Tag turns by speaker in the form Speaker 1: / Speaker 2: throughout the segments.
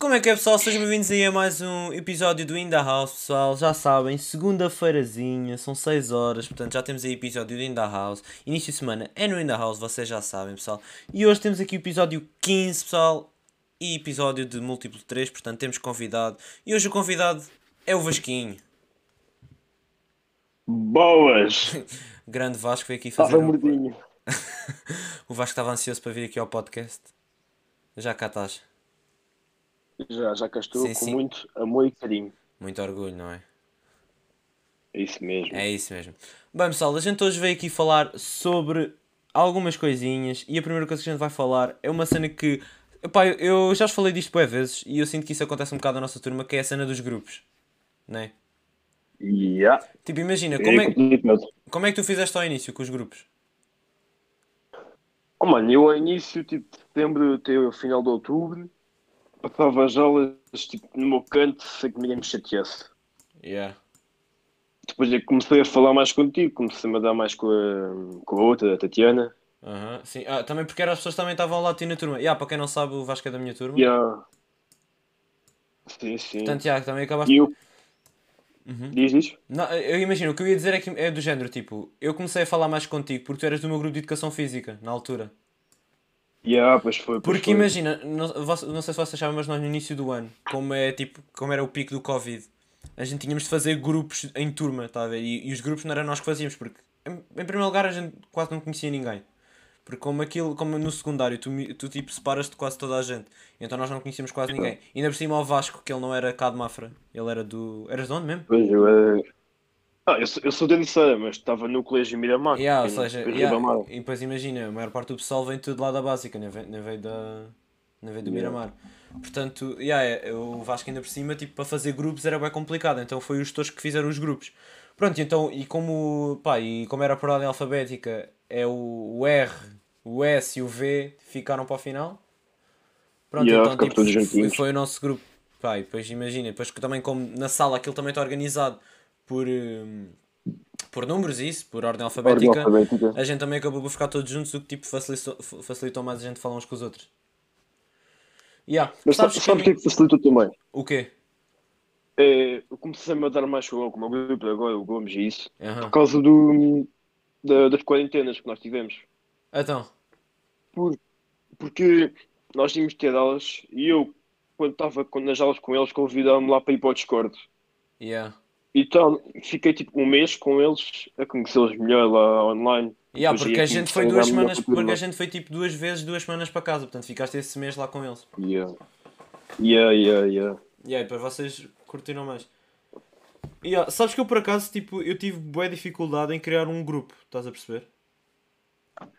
Speaker 1: Como é que é pessoal? Sejam bem-vindos aí a mais um episódio do In The House, pessoal. Já sabem, segunda-feirazinha, são 6 horas, portanto já temos aí episódio do In The House. Início de semana é no In The House, vocês já sabem, pessoal. E hoje temos aqui o episódio 15, pessoal, e episódio de múltiplo 3, portanto temos convidado. E hoje o convidado é o Vasquinho.
Speaker 2: Boas!
Speaker 1: Grande Vasco veio aqui fazer.
Speaker 2: Estava
Speaker 1: um-
Speaker 2: mordinho.
Speaker 1: o Vasco estava ansioso para vir aqui ao podcast. Já cá estás.
Speaker 2: Já, já cá estou
Speaker 1: Sim,
Speaker 2: com
Speaker 1: sim.
Speaker 2: muito amor e carinho.
Speaker 1: Muito orgulho, não é?
Speaker 2: É isso mesmo.
Speaker 1: É isso mesmo. Bem, pessoal, a gente hoje veio aqui falar sobre algumas coisinhas e a primeira coisa que a gente vai falar é uma cena que. Epá, eu- já vos falei disto boas vezes e eu sinto que isso acontece um bocado na nossa turma, que é a cena dos grupos. Não é?
Speaker 2: Yeah.
Speaker 1: Tipo, imagina,
Speaker 2: É
Speaker 1: como é,
Speaker 2: completamente.
Speaker 1: como é que tu fizeste ao início com os grupos?
Speaker 2: Oh, mano, eu ao início, tipo, de setembro até o final de outubro, passava as aulas, tipo, no meu canto, sem que ninguém me chateasse.
Speaker 1: Yeah.
Speaker 2: Depois é que comecei a falar mais contigo, comecei-me a dar mais com a, com a outra, a Tatiana.
Speaker 1: Aham, sim. Ah, também porque eram as pessoas que também estavam lá a ti na turma. Yeah, para quem não sabe, o Vasco é da minha turma.
Speaker 2: Yeah. Sim, sim.
Speaker 1: Portanto, yeah, também acabaste.
Speaker 2: E eu.
Speaker 1: Uhum.
Speaker 2: Diz, diz?
Speaker 1: Não, eu imagino, o que eu ia dizer é, que é do género, tipo, eu comecei a falar mais contigo porque tu eras do meu grupo de educação física, na altura.
Speaker 2: Yeah, pois foi. Pois
Speaker 1: Porque
Speaker 2: foi.
Speaker 1: imagina, não, não sei se vocês sabem, mas nós no início do ano, como é tipo, como era o pico do Covid, a gente tínhamos de fazer grupos em turma, tá a ver? E, e os grupos não era nós que fazíamos, porque em, em primeiro lugar a gente quase não conhecia ninguém. Porque como aquilo, como no secundário, tu, tu tipo separas de quase toda a gente. Então nós não conhecíamos quase ninguém. E ainda por cima ao Vasco, que ele não era cá de Mafra, ele era do. Eras de onde mesmo?
Speaker 2: Pois eu era. Ah, eu sou, eu sou de Ericeira, mas estava no colégio Miramar.
Speaker 1: Yeah, ou seja,
Speaker 2: em
Speaker 1: yeah, e depois imagina, a maior parte do pessoal vem tudo lá da básica, nem vem, nem da, nem veio do
Speaker 2: Yeah.
Speaker 1: Miramar. Portanto, yeah, é, o Vasco ainda por cima, tipo, para fazer grupos era bem complicado, então foi os gestores que fizeram os grupos. Pronto, e então, e como, pá, e como era por ordem alfabética, é o, o R, o S e o V ficaram para o final. Pronto,
Speaker 2: Yeah,
Speaker 1: então, tipo, foi o nosso grupo. Pá, e depois imagina, depois que também como na sala aquilo também está organizado por, hum, por números e isso, por ordem
Speaker 2: Ordem
Speaker 1: alfabética,
Speaker 2: alfabética.
Speaker 1: a gente também acabou por ficar todos juntos, o que tipo facilitou, fa- facilitou mais a gente falar uns com os outros. Yeah.
Speaker 2: Mas
Speaker 1: Sabes
Speaker 2: sabes, sabes o que
Speaker 1: que...
Speaker 2: é que facilitou também?
Speaker 1: O quê?
Speaker 2: É, eu comecei-me a dar mais com o meu grupo agora, o Gomes e isso, por causa do, da- das quarentenas que nós tivemos.
Speaker 1: Então,
Speaker 2: Por, porque nós tínhamos de ter aulas e eu, quando estava nas aulas com eles, convidaram-me lá para ir para o Discord.
Speaker 1: yeah.
Speaker 2: Então fiquei tipo um mês com eles, a conhecê-los melhor lá online.
Speaker 1: Yeah,
Speaker 2: Depois
Speaker 1: porque a gente foi duas semanas,
Speaker 2: para
Speaker 1: porque a gente foi tipo duas vezes, duas semanas para casa, portanto ficaste esse mês lá com eles.
Speaker 2: Yeah. Yeah, yeah, yeah.
Speaker 1: E aí, depois vocês curtiram mais. E ah, sabes que eu por acaso, tipo, eu tive boa dificuldade em criar um grupo, estás a perceber?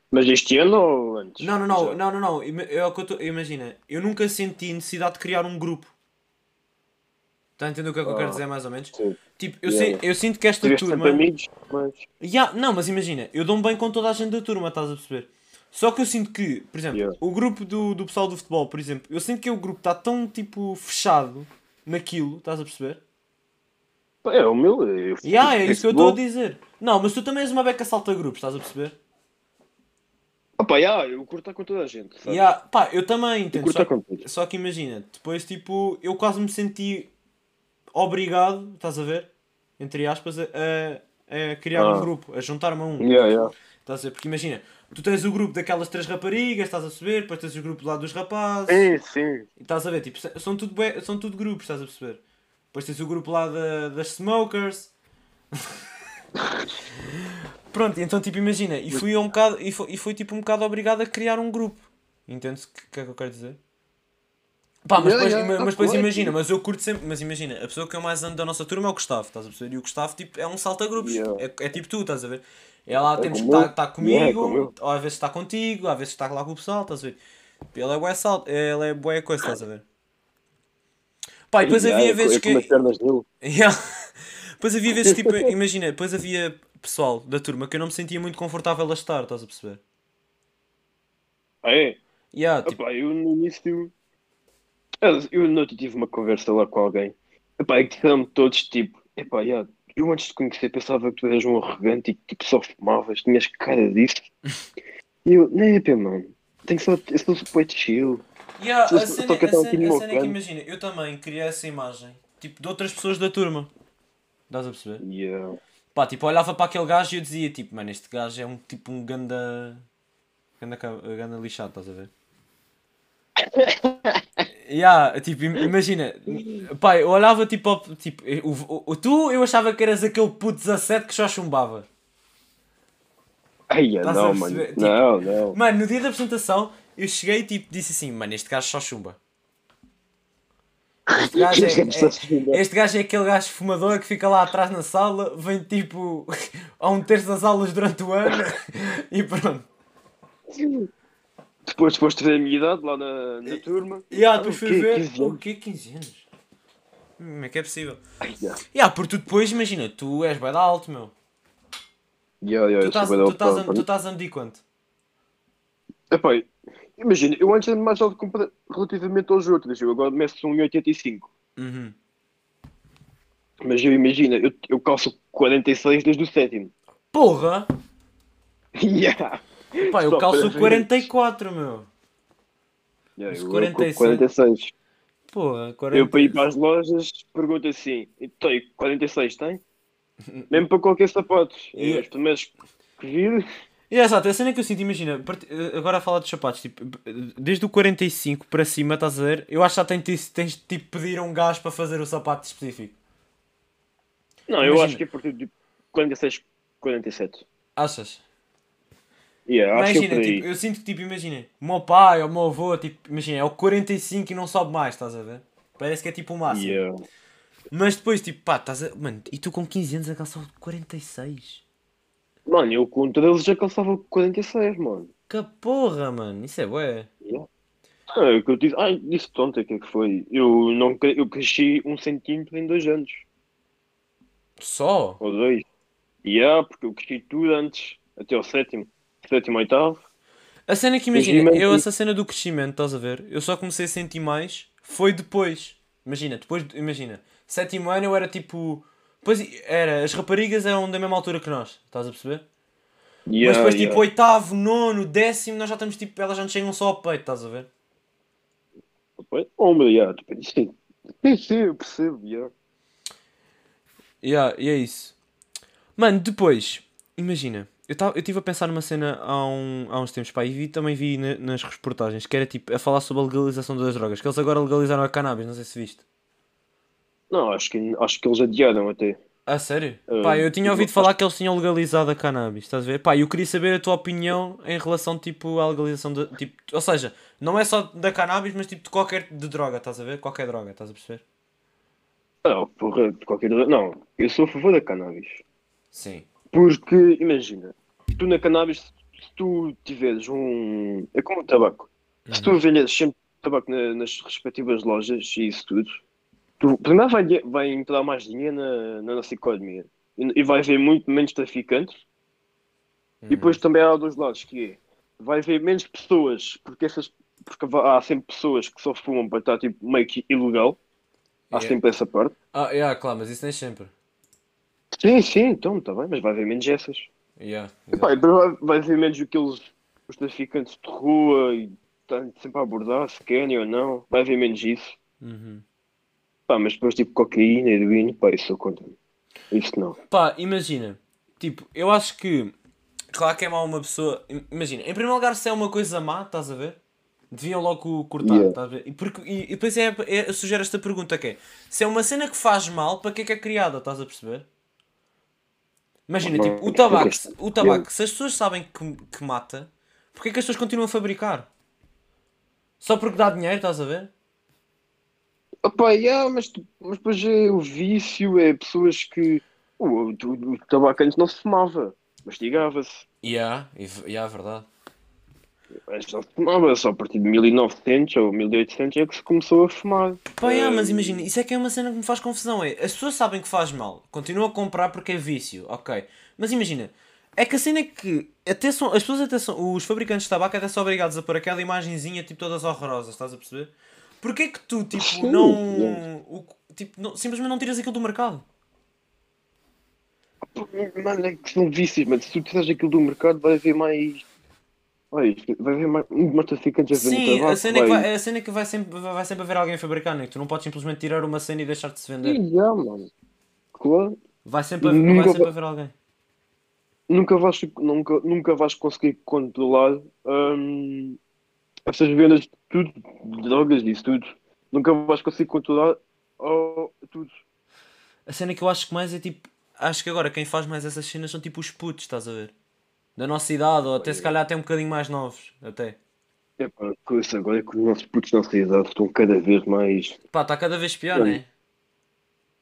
Speaker 2: Mas este ano ou antes?
Speaker 1: Não, não, não,
Speaker 2: Já.
Speaker 1: não, não, não. É que eu tô- imagina, eu nunca senti necessidade de criar um grupo. Está a entender o que é que eu quero
Speaker 2: Ah,
Speaker 1: dizer mais ou menos?
Speaker 2: Sim.
Speaker 1: Tipo, eu,
Speaker 2: Yeah.
Speaker 1: sei- eu sinto que esta
Speaker 2: Tiveste
Speaker 1: turma.
Speaker 2: amigos, mas.
Speaker 1: Ya, não, mas imagina, eu dou-me bem com toda a gente da turma, estás a perceber? Só que eu sinto que, por exemplo,
Speaker 2: Yeah.
Speaker 1: o grupo do, do pessoal do futebol, por exemplo, eu sinto que o grupo está tão tipo fechado naquilo, estás a perceber?
Speaker 2: É o meu. Eu,
Speaker 1: Ya, é isso que eu estou a dizer. Não, mas tu também és uma beca salta grupos, estás a perceber?
Speaker 2: Opa, yeah, eu curto estar com toda a gente. Sabe?
Speaker 1: Ya, pá, eu também entendo.
Speaker 2: curto
Speaker 1: Só, só que imagina, depois tipo, eu quase me senti obrigado, estás a ver? Entre aspas, a, a, a criar um
Speaker 2: Ah.
Speaker 1: grupo, a juntar-me a um.
Speaker 2: Yeah, yeah.
Speaker 1: Estás a ver? Porque imagina, tu tens o grupo daquelas três raparigas, estás a perceber? Depois tens o grupo lá dos rapazes.
Speaker 2: Sim, sim.
Speaker 1: E estás a ver? Tipo, são tudo, são tudo grupos, estás a perceber? Depois tens o grupo lá da, das smokers. Pronto, então tipo, imagina, e fui um bocado, e foi, e fui tipo um bocado obrigado a criar um grupo. Entendes o que, que é que eu quero dizer? Pá, mas
Speaker 2: Yeah,
Speaker 1: depois,
Speaker 2: yeah,
Speaker 1: mas
Speaker 2: tá
Speaker 1: depois
Speaker 2: correto.
Speaker 1: imagina, mas eu curto sempre, mas imagina, a pessoa que eu mais ando da nossa turma é o Gustavo, estás a perceber? E o Gustavo tipo, é um salta-grupos,
Speaker 2: Yeah.
Speaker 1: é, é tipo tu, estás a ver? É lá, temos que estar tá
Speaker 2: Yeah, é
Speaker 1: comigo,
Speaker 2: eu.
Speaker 1: ou às vezes está contigo, às vezes está lá com o pessoal, estás a ver? Ele é bué salto, ele é bué coisa, estás a ver? Pá, e depois
Speaker 2: Yeah,
Speaker 1: havia
Speaker 2: é
Speaker 1: vezes
Speaker 2: é
Speaker 1: que. Yeah. Depois havia vezes tipo, imagina, depois havia pessoal da turma que eu não me sentia muito confortável a estar, estás a perceber?
Speaker 2: Ah, é?
Speaker 1: Yeah, tipo,
Speaker 2: Epá, eu no início. Eu, não tive uma conversa lá com alguém. Epá, e disseram-me todos tipo: Epá, yeah, eu antes de conhecer pensava que tu eras um arrogante e que tipo, só fumavas, tinhas cara disso. E eu, não é, pá, mano, tenho só, eu sou super chill.
Speaker 1: Yeah,
Speaker 2: Só-
Speaker 1: a cena,
Speaker 2: que
Speaker 1: a cena- a cena é que imagina, eu também criei essa imagem, tipo, de outras pessoas da turma. Estás a perceber?
Speaker 2: Yeah.
Speaker 1: Pá, tipo, olhava para aquele gajo e eu dizia, tipo, mano, este gajo é um tipo um ganda. ganda, ganda lixado, estás a ver? yeah, tipo, im- imagina, pá, eu olhava tipo, ao- tipo o, o- o- tu eu achava que eras aquele puto 17 que só chumbava.
Speaker 2: Ai, não, mano.
Speaker 1: Tipo-
Speaker 2: Não, não.
Speaker 1: Mano, no dia da apresentação eu cheguei e tipo, disse assim, mano, este gajo só chumba. Este gajo, é, é- este gajo é aquele gajo fumador que fica lá atrás na sala, vem tipo a um terço das aulas durante o ano e pronto.
Speaker 2: Depois foste ver a minha idade lá na, na turma.
Speaker 1: E ah, depois
Speaker 2: O
Speaker 1: fui ver.
Speaker 2: 15
Speaker 1: O quê? 15 anos? Como é que é possível?
Speaker 2: Ai, yeah.
Speaker 1: E ah, porque tu depois, imagina, tu és bem alto, meu.
Speaker 2: Yeah, yeah,
Speaker 1: Tu estás, tu,
Speaker 2: bué
Speaker 1: estás tu estás a medir quanto?
Speaker 2: Epá, imagina, eu antes era mais alto relativamente aos outros. Eu agora meço 1,85.
Speaker 1: Uhum.
Speaker 2: Mas eu imagina, eu, eu calço 46 desde o sétimo.
Speaker 1: Porra!
Speaker 2: Yeah.
Speaker 1: Pá, eu
Speaker 2: Só
Speaker 1: calço
Speaker 2: para ver.
Speaker 1: 44, meu.
Speaker 2: Yeah, eu,
Speaker 1: 46.
Speaker 2: 46.
Speaker 1: Porra,
Speaker 2: Eu para ir
Speaker 1: 46.
Speaker 2: para as lojas pergunto assim, tem 46 tem? Mesmo para qualquer sapatos. E
Speaker 1: Yeah.
Speaker 2: os primeiros que vir,
Speaker 1: é exato, a cena que eu sinto, imagina, agora a falar dos sapatos, tipo, desde o 45 para cima, estás a ver? Eu acho que já tens, tens de tipo, pedir a um gajo para fazer o sapato específico.
Speaker 2: não, eu
Speaker 1: Imagina.
Speaker 2: acho que é a partir de 46, 47.
Speaker 1: Achas?
Speaker 2: Yeah, é
Speaker 1: Imagina,
Speaker 2: aí.
Speaker 1: tipo, eu sinto que, tipo, imagina, o meu pai ou o meu avô, tipo, imagina, é o 45 e não sobe mais, estás a ver? Parece que é tipo o máximo.
Speaker 2: Yeah.
Speaker 1: Mas depois, tipo, pá, estás a... Mano, e tu com 15 anos a calçar o 46?
Speaker 2: Mano, eu com todos eles já calçava 46, mano.
Speaker 1: Que porra, mano, isso é bué.
Speaker 2: Yeah. Ah, é o que eu disse, ai, disse ontem o que é que foi. Eu, não, cre- eu cresci um centímetro em dois anos,
Speaker 1: Só?
Speaker 2: ou dois. E yeah, porque eu cresci tudo antes, até o sétimo, sétimo, oitavo.
Speaker 1: A cena é que imagina, eu essa cena do crescimento, estás a ver? Eu só comecei a sentir mais, foi depois. Imagina, depois, de- imagina, sétimo ano eu era tipo. Depois era, as raparigas eram da mesma altura que nós, estás a perceber? Mas
Speaker 2: Yeah,
Speaker 1: depois
Speaker 2: yeah.
Speaker 1: tipo oitavo, nono, décimo, nós já estamos tipo, elas já nos chegam só ao peito, estás a ver?
Speaker 2: Oh, meu, yeah, tipo, sim. Sim, sim, eu percebo, yeah.
Speaker 1: Yeah, e é isso. Mano, depois, imagina, eu estive eu estive a pensar numa cena há, um, há uns tempos, pá, e vi, também vi na- nas reportagens, que era tipo, a falar sobre a legalização das drogas, que eles agora legalizaram a cannabis, não sei se viste.
Speaker 2: Não, acho que, acho que eles adiaram até.
Speaker 1: Ah, sério?
Speaker 2: Uh,
Speaker 1: Pá, eu tinha
Speaker 2: eu
Speaker 1: ouvido
Speaker 2: acho-
Speaker 1: falar que eles tinham legalizado a cannabis, estás a ver? Pá, eu queria saber a tua opinião em relação, tipo, à legalização de, tipo, ou seja, não é só da cannabis, mas tipo de qualquer de droga, estás a ver? Qualquer droga, estás a perceber?
Speaker 2: Não, porra, de qualquer Não, eu sou a favor da cannabis.
Speaker 1: Sim.
Speaker 2: Porque, imagina, tu na cannabis, se tu tiveres um. É como o tabaco. Se
Speaker 1: Uhum.
Speaker 2: tu vendes sempre tabaco na- nas respectivas lojas e isso tudo, tu primeiro vai, vai entrar mais dinheiro na, na nossa economia. E, e vai haver muito menos traficantes.
Speaker 1: Uhum.
Speaker 2: E depois também há dois lados, que é, vai haver menos pessoas, porque essas. Porque há sempre pessoas que só fumam para estar tipo, meio que ilegal. Há
Speaker 1: Yeah.
Speaker 2: sempre essa parte.
Speaker 1: Ah, yeah, claro, mas isso nem sempre.
Speaker 2: Sim, sim, então está bem, mas vai haver menos essas.
Speaker 1: Yeah,
Speaker 2: Pá, e depois vai, vai haver menos aqueles os traficantes de rua e estão sempre a abordar se querem ou não. Vai haver menos isso.
Speaker 1: Uhum.
Speaker 2: Pá, mas depois tipo cocaína, heroína, pá, isso eu contra. Isso não.
Speaker 1: Pá, imagina, tipo, eu acho que, claro que é mau uma pessoa, im- imagina, em primeiro lugar se é uma coisa má, estás a ver? Deviam logo cortar,
Speaker 2: Yeah.
Speaker 1: estás a ver? E, porque, e, e depois é, é, eu sugiro esta pergunta que é, se é uma cena que faz mal, para que é que é criada, estás a perceber? Imagina, tipo, o tabaco, o tabaco, se as pessoas sabem que, que mata, porque é que as pessoas continuam a fabricar? Só porque dá dinheiro, estás a ver?
Speaker 2: Opa, yeah, mas, mas depois é o vício, é pessoas que. O, o, o, tabaco antes não se fumava, mastigava-se.
Speaker 1: Yeah, yeah, verdade.
Speaker 2: Não se fumava, só a partir de 1900 ou 1800 é que se começou a fumar.
Speaker 1: Pá, yeah, mas
Speaker 2: Eh,
Speaker 1: imagina, isso é que é uma cena que me faz confusão. É, as pessoas sabem que faz mal, continuam a comprar porque é vício, ok. Mas imagina, é que a cena é que até são, as pessoas até são, os fabricantes de tabaco até são obrigados a pôr aquela imagenzinha tipo todas horrorosas, estás a perceber? Porquê que tu tipo
Speaker 2: Sim,
Speaker 1: não, o, tipo, não- simplesmente não tiras aquilo do mercado?
Speaker 2: Mano, é que são vícios, mas se tu tirares aquilo do mercado vai haver mais. Olha, isto vai haver traficantes a vender
Speaker 1: Sim, a cena é que
Speaker 2: vai-
Speaker 1: a cena é que vai, sempre, vai sempre haver alguém a fabricar, né? Tu não podes simplesmente tirar uma cena e deixar de se vender.
Speaker 2: Ih, já, mano. Claro.
Speaker 1: Vai sempre, haver,
Speaker 2: Nunca
Speaker 1: vai sempre
Speaker 2: vai-
Speaker 1: haver alguém.
Speaker 2: Nunca vais, nunca, nunca vais conseguir controlar hum, essas vendas de tudo, de drogas disso tudo. Nunca vais conseguir controlar oh, tudo.
Speaker 1: A cena que eu acho que mais é tipo. Acho que agora quem faz mais essas cenas são tipo os putos, estás a ver? Da nossa idade, ou até se calhar até um bocadinho mais novos. Até.
Speaker 2: Epá, com isso agora é que os nossos putos na nossa idade estão cada vez mais.
Speaker 1: Pá, está cada vez pior,
Speaker 2: Olha.
Speaker 1: né?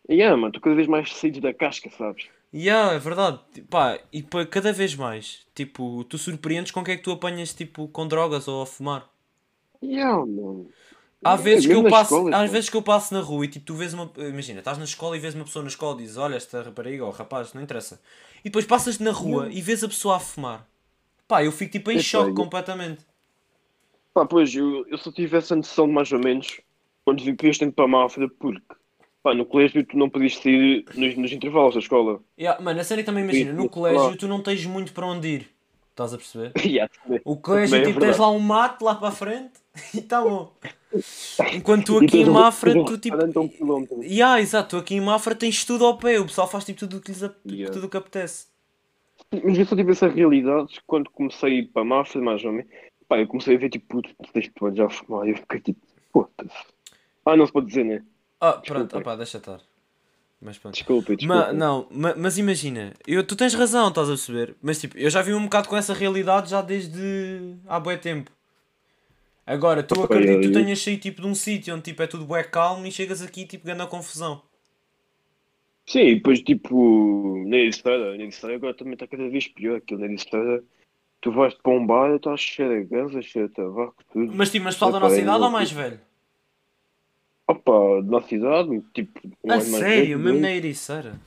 Speaker 2: Yeah, mano, estão cada vez mais saídos da casca, sabes?
Speaker 1: E yeah, é verdade. Pá, e pá, cada vez mais. Tipo, tu surpreendes com o que é que tu apanhas tipo com drogas ou a fumar.
Speaker 2: Yeah, mano.
Speaker 1: Há
Speaker 2: É,
Speaker 1: vezes que eu passo,
Speaker 2: escola,
Speaker 1: às
Speaker 2: pá.
Speaker 1: vezes que eu passo na rua e tipo tu vês uma, imagina, estás na escola e vês uma pessoa na escola e dizes, olha esta rapariga ou rapaz, não interessa. E depois passas na rua e vês a pessoa a fumar. Pá, eu fico tipo em
Speaker 2: Epá,
Speaker 1: choque
Speaker 2: eu-
Speaker 1: completamente.
Speaker 2: Pá, pois, eu, eu só tive essa noção de mais ou menos quando vim para este tempo para a Máfra, porque pá, no colégio tu não podias sair nos, nos intervalos da escola.
Speaker 1: Yeah, mano, a série também imagina, no
Speaker 2: Sim,
Speaker 1: colégio tu não tens muito para onde ir. Estás a perceber?
Speaker 2: Yeah.
Speaker 1: O colégio
Speaker 2: é
Speaker 1: tipo tens
Speaker 2: verdade.
Speaker 1: lá um mato lá para a frente e tá bom. Enquanto tu aqui em Mafra, tu tipo.
Speaker 2: um.
Speaker 1: Yeah, exato, tu aqui em Mafra tens tudo ao pé, o pessoal faz tipo tudo o que lhes ap-
Speaker 2: Yeah.
Speaker 1: tudo que apetece.
Speaker 2: Mas eu só tive essa realidade quando comecei a ir para a Máfra, mais ou menos. Pá, eu comecei a ver tipo, puto, tens tu já a fumar. E eu fiquei tipo, puta Ah, não se pode dizer, né?
Speaker 1: Ah, pronto, opá, deixa estar. Mas pronto.
Speaker 2: Desculpa, desculpa.
Speaker 1: Ma- não, ma- mas imagina, eu, tu tens razão, estás a perceber? Mas tipo, eu já vi um bocado com essa realidade já desde há bué tempo. Agora, tu acredito que tu tenhas saído tipo de um sítio onde tipo, é tudo bué calmo e chegas aqui tipo ganhando a confusão.
Speaker 2: Sim, e depois tipo, na Edisteira, na Edisteira agora também está cada vez pior. Aquilo na Edisteira, tu vais para um bar e estás cheio de ganza, cheio de tabaco, tudo.
Speaker 1: Mas tipo, mas pessoal da nossa idade ou mais velho?
Speaker 2: Opa, na cidade, tipo, um
Speaker 1: A sério, mesmo na Ericeira.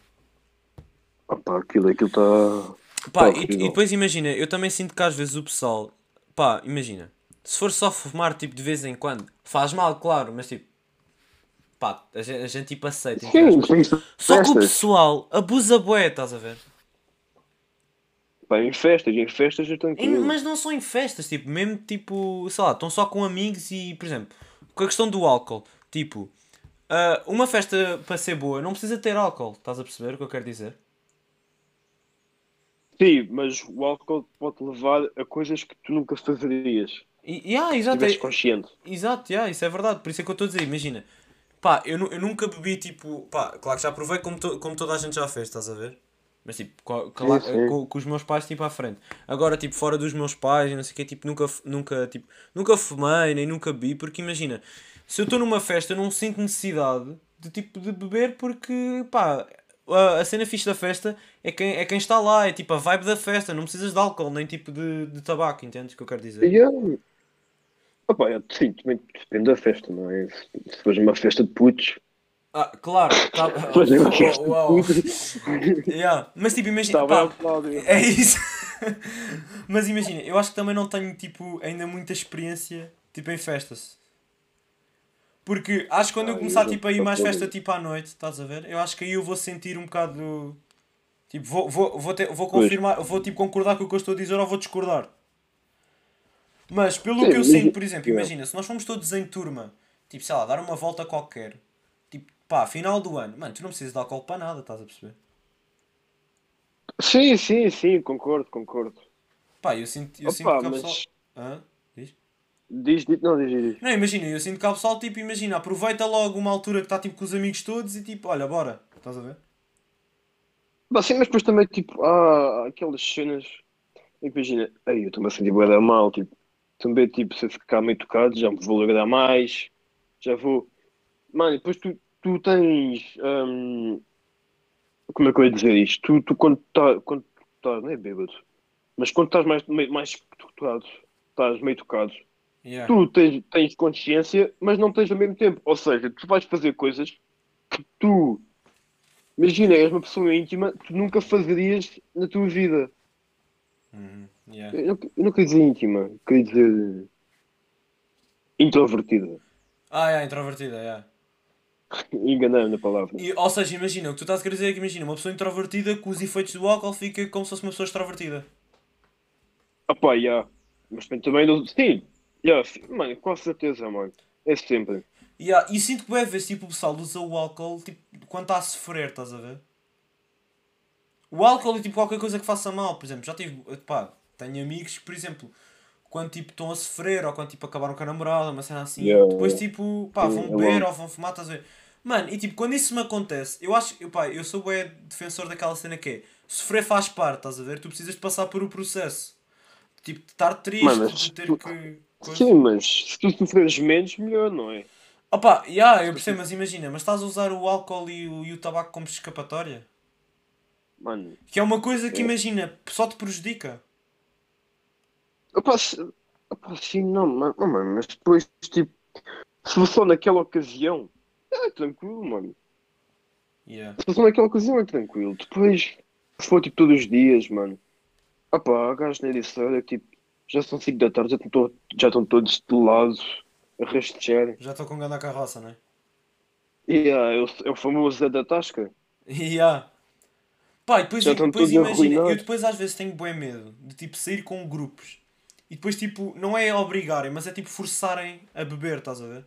Speaker 2: Opa, aquilo, aquilo está.
Speaker 1: Pá, e, e depois imagina, eu também sinto que às vezes o pessoal, pá, imagina, se for só fumar tipo de vez em quando, faz mal, claro, mas tipo, pá, a gente, a gente tipo aceita.
Speaker 2: Sim, sim,
Speaker 1: Só que o pessoal abusa bué, estás a ver?
Speaker 2: Pá, em festas, em festas eu estou
Speaker 1: Em-
Speaker 2: incluído.
Speaker 1: mas não só em festas, tipo, mesmo tipo, sei lá, estão só com amigos e, por exemplo, com a questão do álcool, tipo, ah, uma festa para ser boa não precisa ter álcool, estás a perceber o que eu quero dizer?
Speaker 2: Sim, mas o álcool pode levar a coisas que tu nunca fazerias.
Speaker 1: E, e ah,
Speaker 2: Se
Speaker 1: exato, é-
Speaker 2: consciente.
Speaker 1: Exato, yeah, isso é verdade, por isso é que eu estou a dizer, imagina, pá, eu, eu nunca bebi tipo, pá, claro que já provei como, to- como toda a gente já fez, estás a ver? Mas tipo, co- cala-
Speaker 2: sim.
Speaker 1: com, com os meus pais tipo à frente. Agora, tipo, fora dos meus pais e não sei o que, tipo, nunca, nunca, tipo, nunca fumei, nem nunca bebi, porque imagina, se eu estou numa festa eu não sinto necessidade de tipo, de beber porque, pá, a, a cena fixe da festa é quem, é quem está lá, é tipo a vibe da festa, não precisas de álcool, nem tipo de, de tabaco, entendes o que eu quero dizer?
Speaker 2: Yeah. Opa, é, sim, também depende da festa, não é? Se, se fores uma festa de putos,
Speaker 1: Ah, claro, tá,
Speaker 2: Pois é, uma festa de
Speaker 1: Uau.
Speaker 2: putos,
Speaker 1: Yeah. Mas tipo, imagina.
Speaker 2: Cláudio.
Speaker 1: é isso. Mas imagina, eu acho que também não tenho tipo, ainda muita experiência tipo, em festas. Porque acho que quando eu
Speaker 2: Ah,
Speaker 1: começar
Speaker 2: eu
Speaker 1: tipo, a ir mais festa tipo à noite, estás a ver? Eu acho que aí eu vou sentir um bocado. Tipo, vou, vou, vou, ter, vou
Speaker 2: Pois.
Speaker 1: confirmar, vou tipo concordar com o que eu estou a dizer ou vou discordar. Mas pelo
Speaker 2: Sim,
Speaker 1: que eu sinto, por exemplo, imagina, se nós formos todos em turma, tipo, sei lá, dar uma volta qualquer, tipo, pá, final do ano, mano, tu não precisas de álcool para nada, estás a perceber?
Speaker 2: Sim, sim, sim, concordo, concordo.
Speaker 1: Pá, eu sinto, eu sinto
Speaker 2: Opa,
Speaker 1: que há
Speaker 2: mas
Speaker 1: pessoal. Hã? Diz?
Speaker 2: diz, diz, não, diz, diz.
Speaker 1: Não, imagina, eu sinto que há pessoal, tipo, imagina, aproveita logo uma altura que está tipo com os amigos todos e tipo, olha, bora, estás a ver?
Speaker 2: Bah, sim, mas depois também, tipo, há aquelas cenas. Imagina, aí eu estou-me a sentir bué da mal, tipo, também, tipo, se eu ficar meio tocado, já me vou agradar mais, já vou. Mano, depois tu, tu tens. hum, como é que eu ia dizer isto? Tu, tu quando estás. Quando estás, não é bêbado, mas quando estás mais, meio, mais tocado, estás meio tocado,
Speaker 1: Yeah.
Speaker 2: tu tens, tens consciência, mas não tens ao mesmo tempo. Ou seja, tu vais fazer coisas que tu, imagina, és uma pessoa íntima, tu nunca fazerias na tua vida.
Speaker 1: Uhum, yeah.
Speaker 2: Eu não, eu não queria dizer íntima, queria dizer introvertida.
Speaker 1: Ah, é, introvertida, yeah.
Speaker 2: Enganando na palavra.
Speaker 1: E, ou seja, imagina, o que tu estás a querer dizer é que imagina, uma pessoa introvertida com os efeitos do álcool fica como se fosse uma pessoa extrovertida.
Speaker 2: Ah pá, já. Mas também do. Sim, yeah, mano, com certeza, mano. É sempre.
Speaker 1: Yeah, e sinto que vezes tipo, o pessoal usa o álcool tipo, quando está a sofrer, estás a ver? O álcool é tipo qualquer coisa que faça mal, por exemplo, já tive, pá, tenho amigos que, por exemplo, quando tipo estão a sofrer ou quando tipo acabaram com a namorada, uma cena assim,
Speaker 2: Yeah,
Speaker 1: depois tipo, pá, vão
Speaker 2: É
Speaker 1: beber ou vão fumar, estás a ver? Mano, e tipo, quando isso me acontece, eu acho, eu, pá, eu sou bem defensor daquela cena que é, sofrer faz parte, estás a ver? Tu precisas de passar por o processo. Tipo, de estar triste,
Speaker 2: Mano,
Speaker 1: de ter
Speaker 2: tu-
Speaker 1: que... coisa.
Speaker 2: Sim, mas se tu sofreres menos, melhor, não é?
Speaker 1: Opa, yeah, eu percebo, mas imagina, mas estás a usar o álcool e o, e o tabaco como escapatória?
Speaker 2: Mano,
Speaker 1: Que é uma coisa que,
Speaker 2: É.
Speaker 1: imagina, só te prejudica.
Speaker 2: Opa, opa, sim, não, mano, mas depois, tipo, se for só naquela ocasião, é tranquilo, mano.
Speaker 1: Yeah.
Speaker 2: Se for só naquela ocasião, é tranquilo. Depois, se for tipo todos os dias, mano, opa, gajos na edição, é tipo, já são 5 da tarde, já estão, já estão todos de lado, a rastejar.
Speaker 1: Já estou com ganda carroça, não é?
Speaker 2: E ah, é, o, é o famoso Zé da Tasca.
Speaker 1: Yeah. Pá, e depois,
Speaker 2: Já
Speaker 1: depois imagina, eu depois às vezes tenho bem medo de tipo sair com grupos e depois tipo, não é obrigarem, mas é tipo forçarem a beber, estás a ver?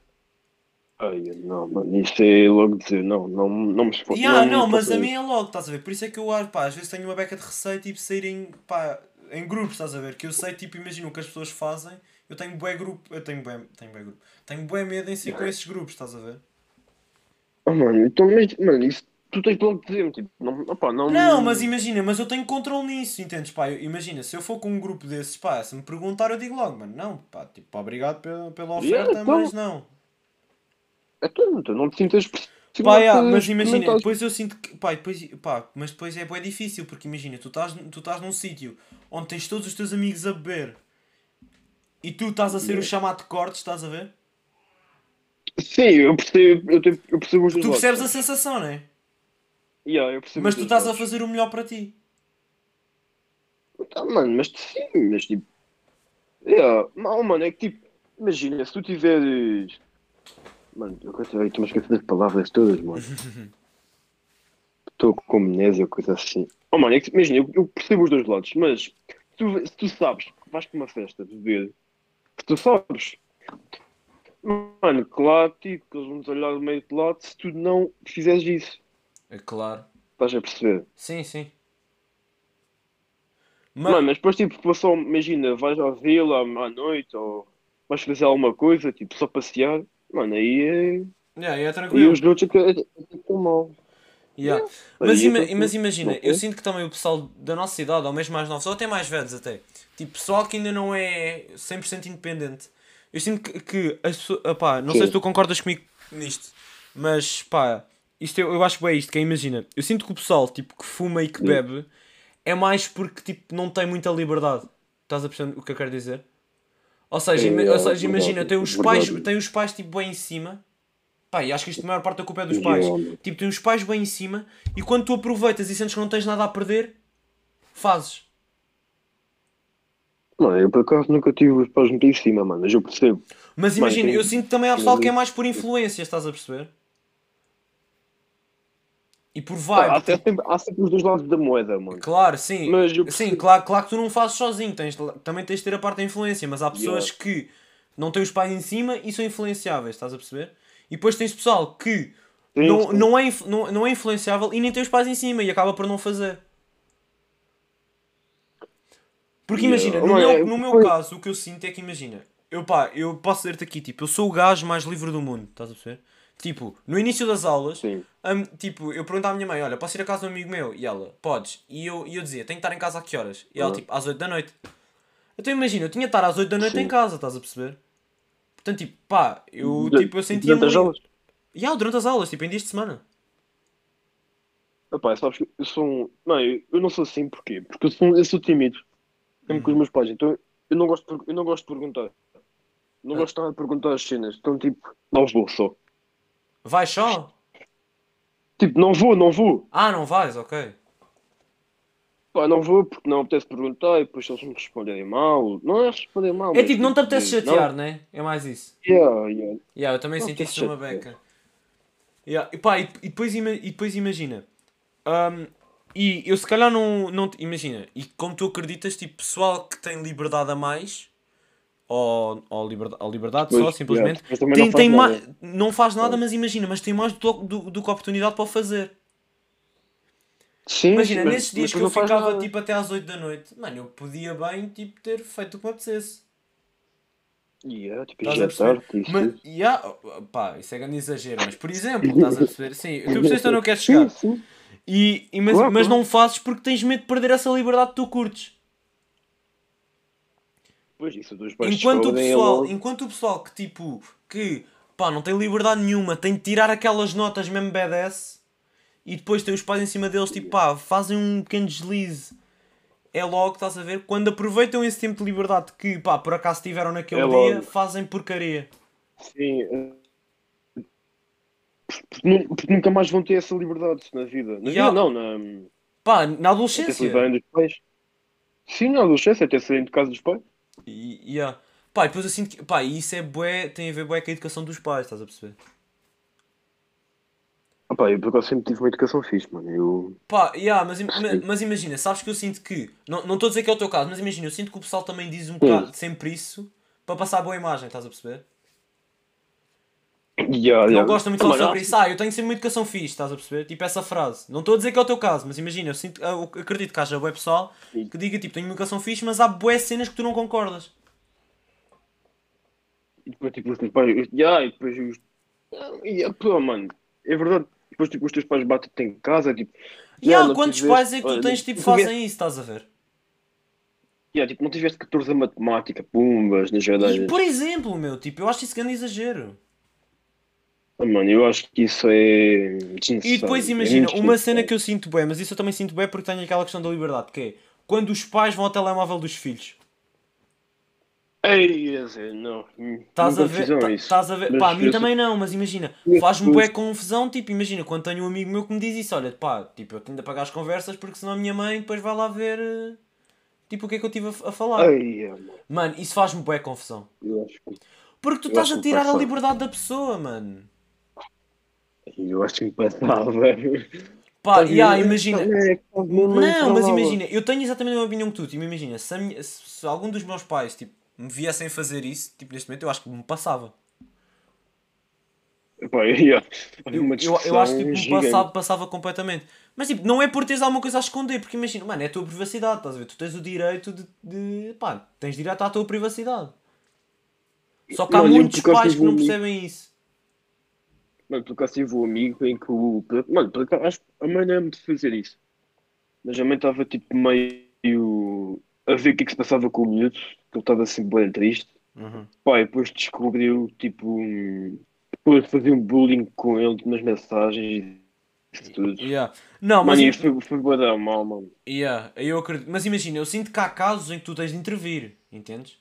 Speaker 2: Ai, não, mano, isso é logo dizer, não, não, não me esforço.
Speaker 1: Yeah, não, mas a mim é logo, estás a ver? Por isso é que eu acho, pá, às vezes tenho uma beca de receio tipo saírem, pá, em grupos, estás a ver? Que eu sei, tipo, imagina o que as pessoas fazem, eu tenho bué grupo, eu tenho bué, tenho bué grupo, tenho bué medo em sair com esses grupos, estás a ver?
Speaker 2: Oh, mano, então, mas, mano, isso tu tens logo de dizer, tipo, não, opá, não.
Speaker 1: Não, mas imagina, mas eu tenho controle nisso, entendes? Pá, eu- imagina, se eu for com um grupo desses, pá, se me perguntar, eu digo logo, mano, não, pá, tipo, obrigado pela, pela
Speaker 2: Yeah,
Speaker 1: oferta,
Speaker 2: então.
Speaker 1: mas não.
Speaker 2: É tudo, então não te sintas
Speaker 1: Pá, yeah,
Speaker 2: para
Speaker 1: mas imagina, depois eu sinto que, pá, depois, pá, mas depois é bem difícil, porque imagina, tu estás, tu estás num sítio onde tens todos os teus amigos a beber e tu estás a ser o
Speaker 2: Yeah.
Speaker 1: chamado de cortes, estás a ver?
Speaker 2: Sim, eu percebo, eu, te- eu percebo os
Speaker 1: Tu percebes a sensação, não é?
Speaker 2: Yeah, eu percebo
Speaker 1: Mas tu estás a fazer o melhor para ti.
Speaker 2: Tá, mano, mas sim, mas tipo. Yeah, não, mano, é que tipo, imagina, se tu tiveres. Mano, eu estou-me a esquecer das palavras todas, mano. Estou com amnésia coisa assim. Oh, mano, é que, imagina, eu, eu percebo os dois lados, mas se tu, se tu sabes que vais para uma festa beber, se tu sabes, mano, claro, tipo, que eles vão te olhar do meio de lado se tu não fizeres isso.
Speaker 1: É claro.
Speaker 2: Estás a perceber?
Speaker 1: Sim, sim.
Speaker 2: Mano, mas depois, tipo, só, imagina, vais à vila à noite ou vais fazer alguma coisa, tipo, só passear, mano, aí é.
Speaker 1: Yeah, é tranquilo.
Speaker 2: os outros é é, é, é tão mal.
Speaker 1: Yeah. Mas,
Speaker 2: é
Speaker 1: ima- mas imagina, eu sinto que também o pessoal da nossa idade, ou mesmo mais novos, ou até mais velhos até, tipo, pessoal que ainda não é 100% independente, eu sinto que, que pessoas, opá, não sei
Speaker 2: Sim.
Speaker 1: se tu concordas comigo nisto, mas pá, isto eu, eu acho que é isto, que é, imagina, eu sinto que o pessoal, tipo, que fuma e que bebe, é mais porque, tipo, não tem muita liberdade. Estás a perceber o que eu quero dizer? Ou seja,
Speaker 2: É, é,
Speaker 1: ou seja imagina,
Speaker 2: verdade,
Speaker 1: tem os, pais, tem os pais, tipo, bem em cima, pá, e acho que isto a maior parte da culpa é dos pais. Tipo, tem os pais bem em cima e quando tu aproveitas e sentes que não tens nada a perder, fazes.
Speaker 2: Mano, eu por acaso nunca tive os pais muito em cima, mano, mas eu percebo.
Speaker 1: Mas imagina, eu sinto também há pessoal que é mais por influências, estás a perceber? E por
Speaker 2: há,
Speaker 1: vibe. tipo,
Speaker 2: sempre, há sempre os dois lados da moeda, mano.
Speaker 1: Claro, sim.
Speaker 2: Eu
Speaker 1: Sim, claro, claro que tu não fazes sozinho, tens, também tens de ter a parte da influência, mas há pessoas que não têm os pais em cima e são influenciáveis, estás a perceber? E depois tens pessoal que
Speaker 2: Sim,
Speaker 1: não,
Speaker 2: sim.
Speaker 1: não, é, não, não é influenciável e nem tem os pais em cima e acaba por não fazer. Porque
Speaker 2: Yeah.
Speaker 1: imagina, no meu,
Speaker 2: é-
Speaker 1: no meu caso, o que eu sinto é que imagina, eu pá, eu posso dizer-te aqui, tipo, eu sou o gajo mais livre do mundo, estás a perceber? Tipo, no início das aulas, hum, tipo, eu perguntava à minha mãe, olha, posso ir a casa de um amigo meu? E ela, podes. E eu, e eu dizia, tenho que estar em casa a que horas? E ela,
Speaker 2: Ah.
Speaker 1: tipo, às 8 da noite. Então imagina, eu tinha de estar às 8 da noite
Speaker 2: Sim.
Speaker 1: em casa, estás a perceber? Portanto, tipo, pá, eu,
Speaker 2: Du-
Speaker 1: tipo, eu sentia-me...
Speaker 2: Durante as
Speaker 1: livre.
Speaker 2: aulas.
Speaker 1: Yeah, durante as aulas, tipo, em dias de semana.
Speaker 2: Epá, sabes que eu sou um... Não, eu, eu não sou assim, porquê? Porque eu sou, eu sou tímido. Mesmo com os meus pais, então eu não gosto de, eu não gosto de perguntar. Não
Speaker 1: Ah.
Speaker 2: gosto de perguntar as cenas. Então, tipo, não vou só.
Speaker 1: Vais só?
Speaker 2: Tipo, não vou, não vou.
Speaker 1: Ah, não vais, ok.
Speaker 2: Pá, não vou porque não apetece perguntar e depois eles me responderem mal. Não é responder mal.
Speaker 1: É
Speaker 2: mas
Speaker 1: tipo, não te apetece chatear, né? É mais isso.
Speaker 2: Não, yeah, yeah.
Speaker 1: Yeah, eu também
Speaker 2: Não
Speaker 1: senti isso numa beca. Yeah. E, pá, e, e depois, ima- e depois imagina. hum, e eu se calhar não, não. Imagina, e como tu acreditas, tipo, pessoal que tem liberdade a mais, ou, ou liberdade, ou liberdade
Speaker 2: Pois,
Speaker 1: só, simplesmente.
Speaker 2: também
Speaker 1: tem,
Speaker 2: não faz
Speaker 1: tem mais, não faz nada, mas imagina, mas tem mais do, do, do que oportunidade para o fazer.
Speaker 2: Sim,
Speaker 1: Imagina,
Speaker 2: mas-
Speaker 1: nesses dias que eu ficava
Speaker 2: nada.
Speaker 1: tipo até às 8 da noite, mano, eu podia bem tipo, ter feito o que me apetecesse.
Speaker 2: Yeah, tipo,
Speaker 1: Estás a
Speaker 2: é
Speaker 1: perceber? Mas, yeah, pá, isso é grande exagero, mas por exemplo, estás a perceber? Sim, tu percebes onde eu quero chegar.
Speaker 2: Sim, sim.
Speaker 1: E, e mas,
Speaker 2: Claro,
Speaker 1: mas não fazes porque tens medo de perder essa liberdade que tu curtes.
Speaker 2: Pois isso, dos
Speaker 1: Enquanto o
Speaker 2: é
Speaker 1: pessoal,
Speaker 2: logo-
Speaker 1: enquanto o pessoal que tipo, que pá, não tem liberdade nenhuma, tem de tirar aquelas notas mesmo BDS e depois tem os pais em cima deles, tipo pá, fazem um pequeno deslize. É logo, estás a ver? Quando aproveitam esse tempo de liberdade que pá, por acaso tiveram naquele
Speaker 2: É
Speaker 1: dia, fazem porcaria.
Speaker 2: Sim. eh, Porque, nu- porque nunca mais vão ter essa liberdade na vida. Na
Speaker 1: Yeah.
Speaker 2: vida não, na.
Speaker 1: Pá, na
Speaker 2: Até se
Speaker 1: adolescência.
Speaker 2: dos pais. Sim, na adolescência, até saírem de casa dos pais.
Speaker 1: E, yeah. Pá, depois eu sinto que. Pá, isso é bué, tem a ver bué com a educação dos pais, estás a perceber?
Speaker 2: Ah, pá, eu por acaso sempre tive uma educação fixe, mano. Eu.
Speaker 1: Pá, yeah, mas, im- mas imagina, sabes que eu sinto que. Não não estou a dizer que é o teu caso, mas imagina, eu sinto que o pessoal também diz um bocado sempre isso para passar boa imagem, estás a perceber?
Speaker 2: Yeah,
Speaker 1: Não
Speaker 2: yeah.
Speaker 1: gosta muito de falar sobre isso. Ah, eu tenho sempre uma educação fixe, estás a perceber? Tipo essa frase. Não estou a dizer que é o teu caso, mas imagina, eu, sinto, eu acredito que haja bué pessoal que diga tipo, tenho uma educação fixe, mas há bué cenas que tu não concordas.
Speaker 2: E depois, tipo, os teus pais. Yeah, e depois os. Ah, yeah, pô, mano. É verdade. Depois, tipo, os teus pais batem-te em casa. Tipo.
Speaker 1: E
Speaker 2: yeah,
Speaker 1: há
Speaker 2: não
Speaker 1: quantos pais é que tu tens tipo
Speaker 2: não tiveste-
Speaker 1: fazem isso, estás a ver?
Speaker 2: Yeah, tipo, não tiveste 14 a matemática, pumbas, nas
Speaker 1: E,
Speaker 2: verdades.
Speaker 1: por exemplo, meu, tipo, eu acho isso grande exagero.
Speaker 2: Mano, eu acho que isso é desnecessário.
Speaker 1: E depois
Speaker 2: É
Speaker 1: imagina,
Speaker 2: muito
Speaker 1: uma cena que eu sinto bem, mas isso eu também sinto bem porque tenho aquela questão da liberdade, que é quando os pais vão ao telemóvel dos filhos.
Speaker 2: Ei, é não. hum,
Speaker 1: Estás a ver? tá-. Estás a ver?
Speaker 2: Mas
Speaker 1: Pá, a mim também não, mas imagina, faz-me bué confusão, tipo, imagina, quando tenho um amigo meu que me diz isso, olha, pá, tipo, eu tenho de apagar as conversas porque senão a minha mãe depois vai lá ver, eh, tipo, o que é que eu estive a, a falar.
Speaker 2: Ei, é, mano,
Speaker 1: Mano, isso faz-me bué confusão.
Speaker 2: eu acho que.
Speaker 1: Porque tu
Speaker 2: Eu
Speaker 1: estás a tirar a liberdade da pessoa, mano.
Speaker 2: Eu acho que me passava.
Speaker 1: Pá, yeah, imagina, Não, mas imagina, eu tenho exatamente a mesma opinião que tu. Tipo, imagina, se, minha- se- algum dos meus pais tipo, me viessem fazer isso, tipo, neste momento, eu acho que me passava.
Speaker 2: Pá, yeah.
Speaker 1: Eu, eu, eu acho que tipo, me passava, passava completamente. Mas tipo, não é por teres alguma coisa a esconder, porque imagina, mano, é a tua privacidade, estás a ver? Tu tens o direito de. de pá, tens direito à tua privacidade. Só que há muitos pais que não percebem isso.
Speaker 2: Mano, por acaso tive um amigo em que o. Mano, por acaso acho que a mãe não é muito de fazer isso. Mas a mãe estava tipo meio. a ver o que é que se passava com o miúdo, que ele estava sempre bem triste.
Speaker 1: Uhum.
Speaker 2: E depois descobriu, tipo. Depois fazia um bullying com ele nas mensagens e tudo.
Speaker 1: Yeah. Não, mas.
Speaker 2: Mano, foi, foi bué da mal, mano.
Speaker 1: Yeah, eu acredito. Mas imagina, eu sinto que há casos em que tu tens de intervir, entendes?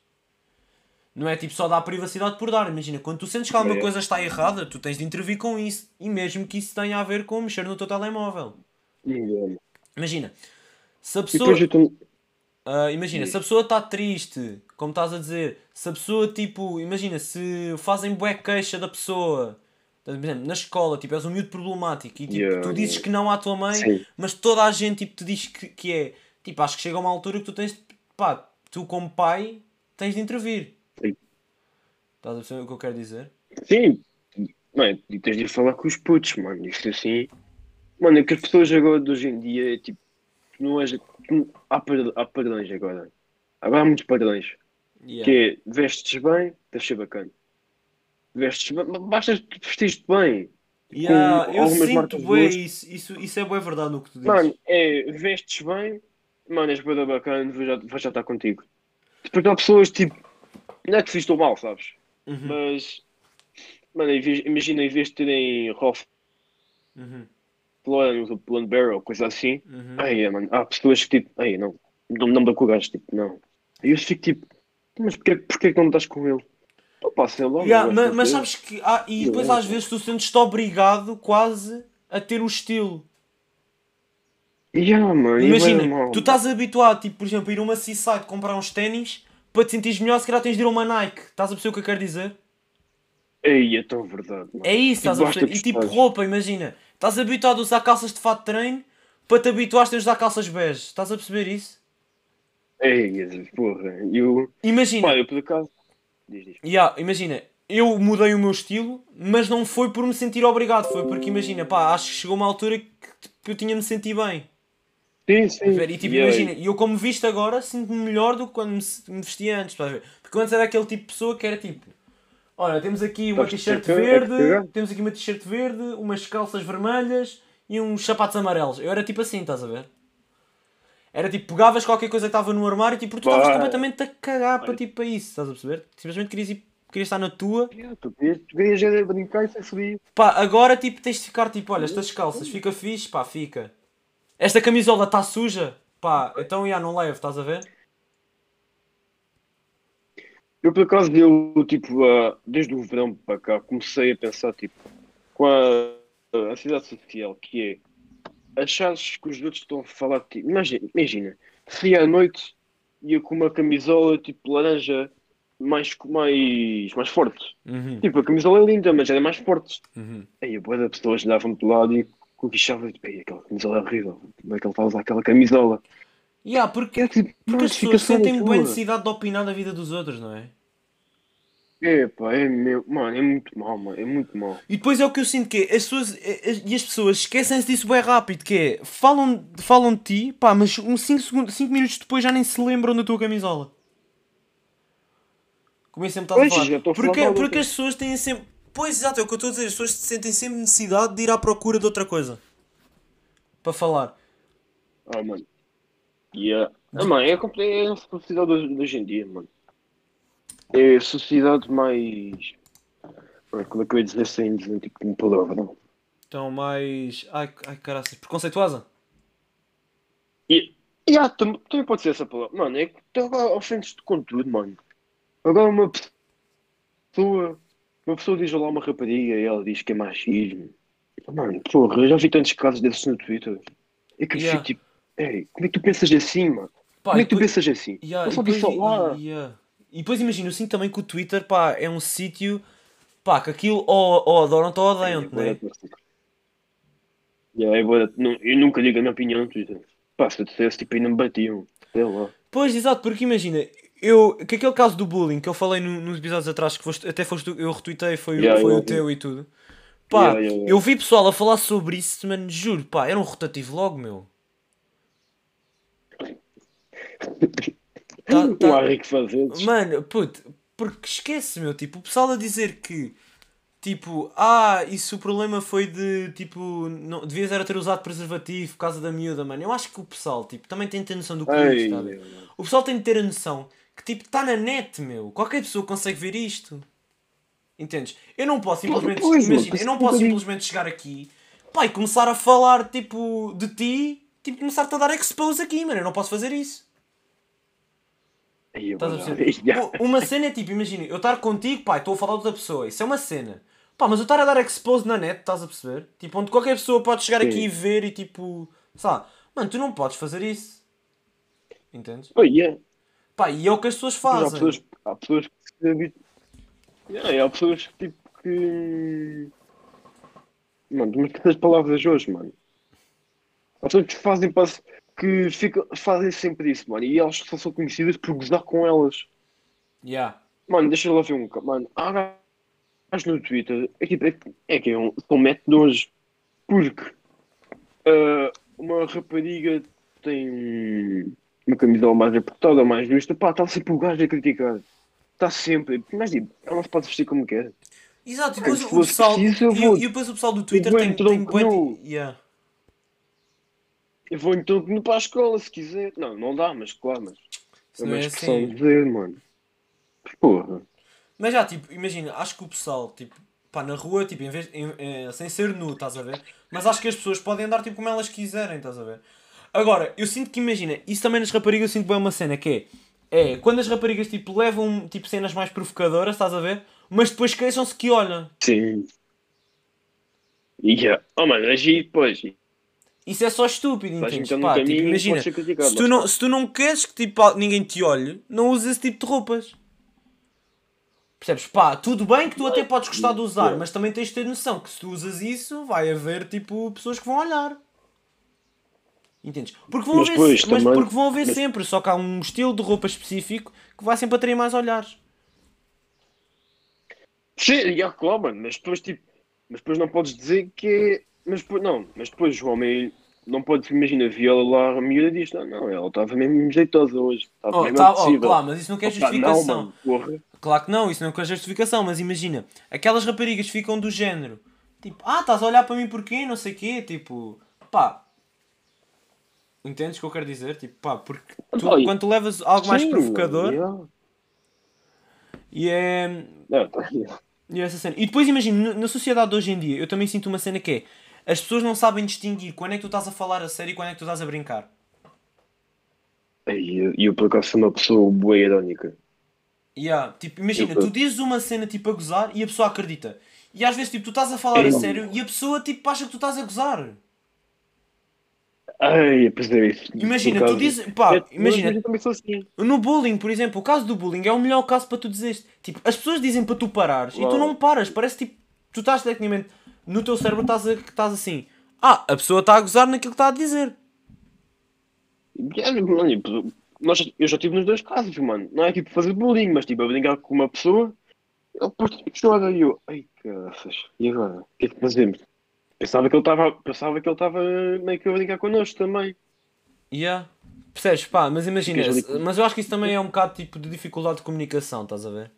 Speaker 1: Não é tipo só dar privacidade por dar. Imagina, quando tu sentes que alguma
Speaker 2: É.
Speaker 1: coisa está errada, tu tens de intervir com isso. E mesmo que isso tenha a ver com mexer no teu telemóvel.
Speaker 2: Yeah.
Speaker 1: Imagina, se a pessoa. ah, imagina, se a pessoa está triste, como estás a dizer, se a pessoa tipo. Imagina, se fazem bué queixa da pessoa. Por exemplo, na escola, tipo, és um miúdo problemático e tipo, tu dizes que não à tua mãe,
Speaker 2: Sim.
Speaker 1: mas toda a gente tipo, te diz que, que é. Tipo, acho que chega a uma altura que tu tens. de- Pá, tu como pai tens de intervir. Estás a perceber o que eu quero dizer?
Speaker 2: Sim, mano, e tens de falar com os putos, mano. Isto assim. Mano, é que as pessoas agora de hoje em dia é tipo. Não é, há, par- há padrões agora. Agora há muitos padrões.
Speaker 1: Yeah.
Speaker 2: Que é vestes bem, deves ser bacana. Vestes bem, basta vestir-te bem.
Speaker 1: Yeah,
Speaker 2: com
Speaker 1: eu sinto
Speaker 2: boas.
Speaker 1: isso, isso. Isso é bué verdade no que tu dizes.
Speaker 2: Mano, é vestes bem, mano, és bem bacana, vou já, vou já estar contigo. Depois há pessoas tipo. Não é que se mal, sabes?
Speaker 1: Uhum,
Speaker 2: Mas. Mano, imagina em vez de terem Ralph
Speaker 1: uhum,
Speaker 2: Plano Barrel, coisa assim.
Speaker 1: uhum.
Speaker 2: É, mano, há pessoas que tipo, ai, não, não, não me dá com o gajo, tipo, não. E eu fico tipo, mas porquê, porquê que não me estás com ele? Opa, sei lá,
Speaker 1: Yeah,
Speaker 2: não
Speaker 1: mas,
Speaker 2: dele.
Speaker 1: sabes que. há- e depois
Speaker 2: Yeah.
Speaker 1: às vezes tu sentes-te obrigado quase a ter o estilo.
Speaker 2: Yeah, e vai
Speaker 1: Imagina, tu estás habituado, tipo, por exemplo, a ir a uma Seaside comprar uns ténis para te sentires melhor, se calhar tens de ir a uma Nike. Estás a perceber o que eu quero dizer?
Speaker 2: Ei, é tão verdade, mano.
Speaker 1: É isso, estás a perceber? E tipo roupa, imagina. Estás habituado a usar calças de fato de treino para te habituares a usar calças bege. Estás a perceber isso?
Speaker 2: Ei, porra, eu...
Speaker 1: Imagina,
Speaker 2: Pá, eu por acaso... Diz, diz.
Speaker 1: Yeah, imagina, eu mudei o meu estilo, mas não foi por me sentir obrigado, foi porque imagina, pá, acho que chegou uma altura que tipo, eu tinha-me sentido bem.
Speaker 2: Sim, sim.
Speaker 1: Ver? E tipo,
Speaker 2: Yeah.
Speaker 1: imagina, e eu como visto agora sinto-me melhor do que quando me, vestia antes, estás a ver? Porque antes era aquele tipo de pessoa que era tipo, olha, temos aqui uma t-shirt verde,
Speaker 2: É
Speaker 1: temos aqui uma t-shirt verde, umas calças vermelhas e uns sapatos amarelos. Eu era tipo assim, estás a ver? Era tipo, pegavas qualquer coisa que estava no armário tipo, porque tu estavas completamente a cagar para, tipo, para isso, estás a perceber? Simplesmente querias, ir, querias estar na tua.
Speaker 2: Tu querias, brincar e ser feliz.
Speaker 1: Pá, agora tipo tens de ficar tipo, olha, estas calças fica fixe, pá, fica. Esta camisola está suja, pá, então já não levo, estás a ver?
Speaker 2: Eu, por acaso, eu, tipo, ah, desde o verão para cá, comecei a pensar, tipo, com a, a ansiedade social, que é achares que os outros estão a falar de ti. Imagina, imagina, se à noite ia com uma camisola, tipo, laranja, mais, mais, mais forte.
Speaker 1: Uhum,
Speaker 2: Tipo, a camisola é linda, mas era mais forte.
Speaker 1: uhum.
Speaker 2: Aí a boa da pessoas olhavam para o lado e coquichavam, tipo, "Ei, aquela camisola é horrível. Como é que ele está a usar aquela camisola?
Speaker 1: Yeah, porque,
Speaker 2: É tipo,
Speaker 1: porque as pessoas sentem boa necessidade de opinar da vida dos outros, não é?
Speaker 2: É, pá, é meu. Mano, é muito mal, mano. É muito mal.
Speaker 1: E depois é o que eu sinto que é, as pessoas, é- é- e as pessoas esquecem-se disso bem rápido, que é, falam, falam de ti, pá, mas uns 5 minutos depois já nem se lembram da tua camisola. Como eu sempre estava a falar.
Speaker 2: já estou a falar
Speaker 1: Porque, porque as pessoas têm sempre... Pois, exato, é o que eu estou a dizer. As pessoas sentem sempre necessidade de ir à procura de outra coisa. Para falar.
Speaker 2: Ah, mano. Yeah. Ah, mano, é, compl- é a sociedade de de hoje em dia, mano. É a sociedade mais. Como é que eu ia dizer sem dizer tipo um palavrão?
Speaker 1: Então, mais... Ai, ai caraças. Preconceituosa?
Speaker 2: E. Yeah, tam- também pode ser essa palavra. Mano, é que tu agora ofendes-te com tudo, mano. Agora uma pessoa. Uma pessoa diz lá uma rapariga e ela diz que é machismo. Mano, porra, eu já vi tantos casos desses no Twitter. É que eu
Speaker 1: Yeah.
Speaker 2: fico tipo. Ei, como é que tu pensas assim, mano?
Speaker 1: Pá,
Speaker 2: como é que tu
Speaker 1: depois-
Speaker 2: pensas assim?
Speaker 1: Yeah,
Speaker 2: eu
Speaker 1: e
Speaker 2: só
Speaker 1: depois,
Speaker 2: lá.
Speaker 1: e, yeah. E depois imagina, eu sinto também que o Twitter pá, é um sítio pá, que aquilo ou, ou adoram-te ou odeiam-te, não é?
Speaker 2: Yeah, é bué da- não, eu nunca digo a minha opinião no Twitter. Pá, se eu dissesse, tipo, ainda me batiam. Sei lá.
Speaker 1: Pois, exato, porque imagina, eu, que aquele caso do bullying que eu falei no- nos episódios atrás, que foste, até foste, eu retuitei, foi, o-
Speaker 2: Yeah,
Speaker 1: foi
Speaker 2: eu
Speaker 1: o teu e tudo. Pá,
Speaker 2: Yeah, yeah, yeah.
Speaker 1: eu vi pessoal a falar sobre isso, mano, juro, pá, era um rotativo logo, meu. Tá-
Speaker 2: Não
Speaker 1: tá-
Speaker 2: há rico fazer.
Speaker 1: Mano, puto, porque esquece, meu, tipo, o pessoal a dizer que, tipo, ah, isso o problema foi de, tipo, não, devias era ter usado preservativo por causa da miúda, mano. Eu acho que o pessoal, tipo, também tem de ter noção do que tá a ver? O pessoal tem de ter a noção que, tipo, está na net, meu. Qualquer pessoa consegue ver isto. Entendes? Eu não posso simplesmente,
Speaker 2: Pois,
Speaker 1: imagina, eu não posso simplesmente chegar aqui, pá, e começar a falar, tipo, de ti, tipo, começar-te a dar expose aqui, mano. Eu não posso fazer isso. Estás a perceber? Uma cena é tipo, imagina, eu estar contigo, pá, estou a falar de outra pessoa, isso é uma cena. Pá, mas eu estar a dar expose na net, estás a perceber? Tipo, onde qualquer pessoa pode chegar
Speaker 2: Sim.
Speaker 1: aqui e ver e tipo, sabe? Mano, tu não podes fazer isso. Entendes?
Speaker 2: Oh, yeah.
Speaker 1: Pá, e é o que as pessoas
Speaker 2: Mas há
Speaker 1: fazem.
Speaker 2: pessoas, há pessoas que se há pessoas que, tipo, que. Mano, tu me as palavras hoje, mano. Há pessoas que fazem que ficam, fazem sempre isso, mano. E elas só são conhecidas por gozar com elas.
Speaker 1: Yeah.
Speaker 2: Mano, deixa eu lá ver um. Mano, há gajos no Twitter. É, tipo, é, que- é que é um, são métodos. Porque ah, uma rapariga tem um- uma camisola mais apertada, mais justa. Pá, está sempre o gajo a criticar. Está sempre. Mas tipo, ela não se pode vestir como quer.
Speaker 1: Exato, e depois o pessoal.
Speaker 2: preciso, eu
Speaker 1: e,
Speaker 2: vou-
Speaker 1: e depois o pessoal do Twitter
Speaker 2: vou
Speaker 1: tem,
Speaker 2: em
Speaker 1: tem bué
Speaker 2: nu.
Speaker 1: Yeah.
Speaker 2: Eu vou então no para a escola se quiser. Não, não dá, mas claro, mas. É uma
Speaker 1: é
Speaker 2: expressão
Speaker 1: assim.
Speaker 2: de dizer, mano. Porra.
Speaker 1: Mas já, tipo, imagina, acho que o pessoal, tipo, pá, na rua, tipo, em vez, em- eh, sem ser nu, estás a ver? Mas acho que as pessoas podem andar, tipo, como elas quiserem, estás a ver? Agora, eu sinto que, imagina, isso também nas raparigas, eu sinto bem uma cena, que é, é, quando as raparigas, tipo, levam, tipo, cenas mais provocadoras, estás a ver? Mas depois queixam-se que olham.
Speaker 2: Sim. Yeah. Oh, mano, agi depois.
Speaker 1: Isso é só estúpido, entendes? Pá, tipo, imagina, se tu, não, se tu não queres que, tipo, ninguém te olhe, não uses esse tipo de roupas. Percebes? Pá, tudo bem que tu até podes gostar de usar, mas também tens de ter noção que se tu usas isso, vai haver tipo pessoas que vão olhar. Entendes? Porque vão
Speaker 2: Mas
Speaker 1: haver,
Speaker 2: depois
Speaker 1: mas
Speaker 2: também-
Speaker 1: porque vão haver
Speaker 2: mas-
Speaker 1: sempre, só que há um estilo de roupa específico que vai sempre atrair mais olhares.
Speaker 2: Sim, já, claro, mano, mas depois, tipo, mas depois não podes dizer que é. Mas depois, não, mas depois o homem não pode, imagina, viola lá a miúda e diz: não, não, ela estava mesmo jeitosa hoje. Estava
Speaker 1: Oh,
Speaker 2: mesmo
Speaker 1: tá, oh, claro, mas isso não quer
Speaker 2: Opa, não,
Speaker 1: justificação.
Speaker 2: mano.
Speaker 1: Claro que não, isso não quer justificação, mas imagina, aquelas raparigas ficam do género, tipo, ah, estás a olhar para mim porquê, não sei o quê, tipo, pá. Entendes o que eu quero dizer? Tipo, pá, porque tu, quando tu levas algo mais
Speaker 2: Sim,
Speaker 1: provocador
Speaker 2: yeah.
Speaker 1: e é.
Speaker 2: Não,
Speaker 1: E é essa cena. E depois imagina, na- sociedade de hoje em dia, eu também sinto uma cena que é as pessoas não sabem distinguir quando é que tu estás a falar a sério e quando é que tu estás a brincar.
Speaker 2: E eu, eu, por acaso sou uma pessoa boa irónica.
Speaker 1: Yeah. Tipo, imagina,
Speaker 2: Eu-
Speaker 1: tu dizes uma cena tipo a gozar e a pessoa acredita. E às vezes tipo, tu estás a falar a
Speaker 2: Eu-
Speaker 1: sério e a pessoa tipo acha que tu estás a gozar.
Speaker 2: Ai, é isso.
Speaker 1: Imagina, tu dizes, pá,
Speaker 2: É,
Speaker 1: imagina,
Speaker 2: assim.
Speaker 1: no bullying, por exemplo, o caso do bullying é o melhor caso para tu dizeres. Tipo, as pessoas dizem para tu parares e tu não paras. Parece tipo, tu estás tecnicamente no teu cérebro estás, a, estás assim. Ah, a pessoa está a gozar naquilo que está a dizer.
Speaker 2: É, mano, nós, eu já estive nos dois casos, mano. Não é tipo fazer bullying, mas tipo a brincar com uma pessoa, ele depois tipo, chora e eu, ai caraças, e agora? O que é que fazemos? Pensava que ele estava pensava que ele estava meio que a brincar connosco também.
Speaker 1: Yeah. Percebes? Pá, mas imagina, mas eu acho que isso também é um bocado tipo de dificuldade de comunicação, estás a ver?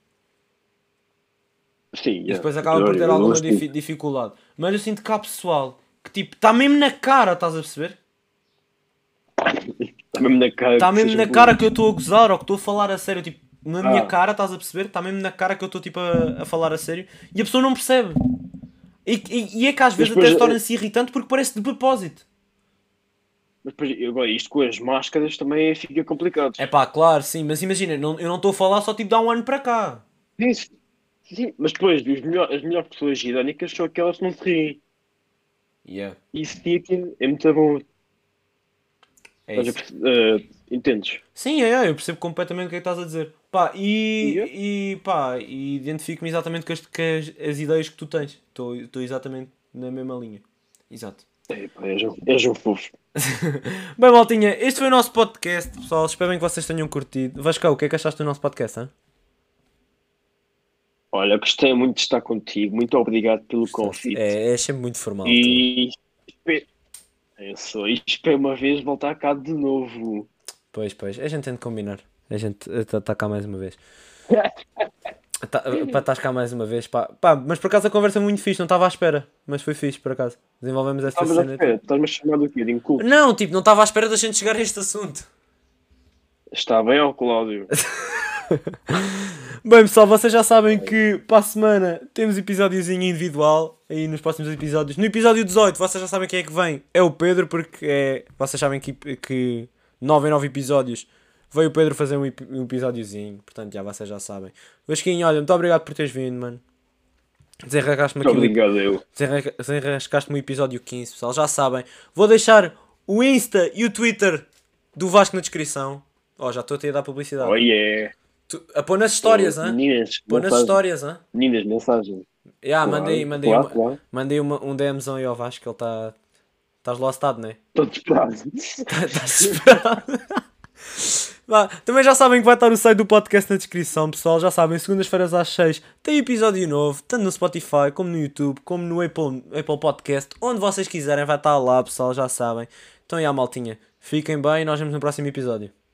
Speaker 2: Sim,
Speaker 1: E depois acaba por ter
Speaker 2: eu,
Speaker 1: alguma
Speaker 2: eu,
Speaker 1: difi- dificuldade. Mas eu sinto que há pessoal que tipo, está mesmo na cara, estás a perceber?
Speaker 2: Está mesmo na cara.
Speaker 1: Está mesmo na cara que eu estou a gozar ou que estou a falar a sério, tipo, na minha
Speaker 2: Ah.
Speaker 1: cara, estás a perceber? Está mesmo na cara que eu estou tipo a, a falar a sério e a pessoa não percebe. E, e- e é que às vezes
Speaker 2: depois,
Speaker 1: até se torna-se irritante porque parece de propósito.
Speaker 2: Mas depois, agora, isto com as máscaras também fica complicado.
Speaker 1: É pá, claro, sim, mas imagina, não- eu não estou a falar só tipo de há um ano para cá.
Speaker 2: Sim, sim, mas depois melhor, as melhores pessoas irónicas são aquelas que não se riem.
Speaker 1: Yeah.
Speaker 2: E isso sim é é muito bom.
Speaker 1: É
Speaker 2: a
Speaker 1: isso.
Speaker 2: eh, entendes?
Speaker 1: Sim, é, é, eu percebo completamente o que é que estás a dizer. Pá, e,
Speaker 2: Yeah.
Speaker 1: e pá, e identifico-me exatamente com, as, com as, as ideias que tu tens. Estou exatamente na mesma linha. Exato.
Speaker 2: É, pá, és, um, fofo.
Speaker 1: Bem, maltinha, este foi o nosso podcast, pessoal. Espero bem que vocês tenham curtido. Vasco, o que é que achaste do nosso podcast, hein?
Speaker 2: Olha, gostei muito de estar contigo. Muito obrigado pelo convite.
Speaker 1: É, é sempre muito formal.
Speaker 2: E espero, eu sou, e espero uma vez voltar cá de novo.
Speaker 1: Pois, pois. A gente tem de combinar. A gente está cá mais uma vez. Tá, Para estás cá mais uma vez, pá. Pá, mas por acaso a conversa é muito fixe, não estava à espera. Mas foi fixe, por acaso. Desenvolvemos esta
Speaker 2: Estavas
Speaker 1: cena.
Speaker 2: estás-me a chamar do quê? De inculto?
Speaker 1: Não, tipo, não estava à espera da gente chegar a este assunto.
Speaker 2: Está bem, ó Cláudio?
Speaker 1: Bem, pessoal, vocês já sabem que para a semana temos episódiozinho individual aí nos próximos episódios. No episódio 18, vocês já sabem quem é que vem. É o Pedro, porque é, vocês sabem que, que 9 em 9 episódios veio o Pedro fazer um, um episódiozinho. Portanto, já vocês já sabem. Vasquinho, olha, muito obrigado por teres vindo, mano. Desenrascaste-me aqui.
Speaker 2: obrigado, eu.
Speaker 1: Desenrasca- Desenrascaste-me o episódio 15, pessoal. Já sabem. Vou deixar o Insta e o Twitter do Vasco na descrição. Ó, já estou a ter a dar publicidade.
Speaker 2: Oh yeah.
Speaker 1: Tu, a pôr nas histórias, hã?
Speaker 2: Meninas,
Speaker 1: Pôr nas histórias, hã?
Speaker 2: Meninas, mensagem.
Speaker 1: Ya,
Speaker 2: Claro,
Speaker 1: mandei, mandei,
Speaker 2: claro,
Speaker 1: uma,
Speaker 2: claro.
Speaker 1: mandei uma, um DMzão aí ao Vasco que ele está. Estás lostado, não é?
Speaker 2: Estou disparado.
Speaker 1: Estás esperado. Vá, Também já sabem que vai estar o site do podcast na descrição, pessoal. Já sabem, segundas-feiras às 6 tem episódio novo, tanto no Spotify, como no YouTube, como no Apple, Apple Podcast, onde vocês quiserem, vai estar lá, pessoal. Já sabem. Então, já, maltinha, fiquem bem e nós vemos no próximo episódio.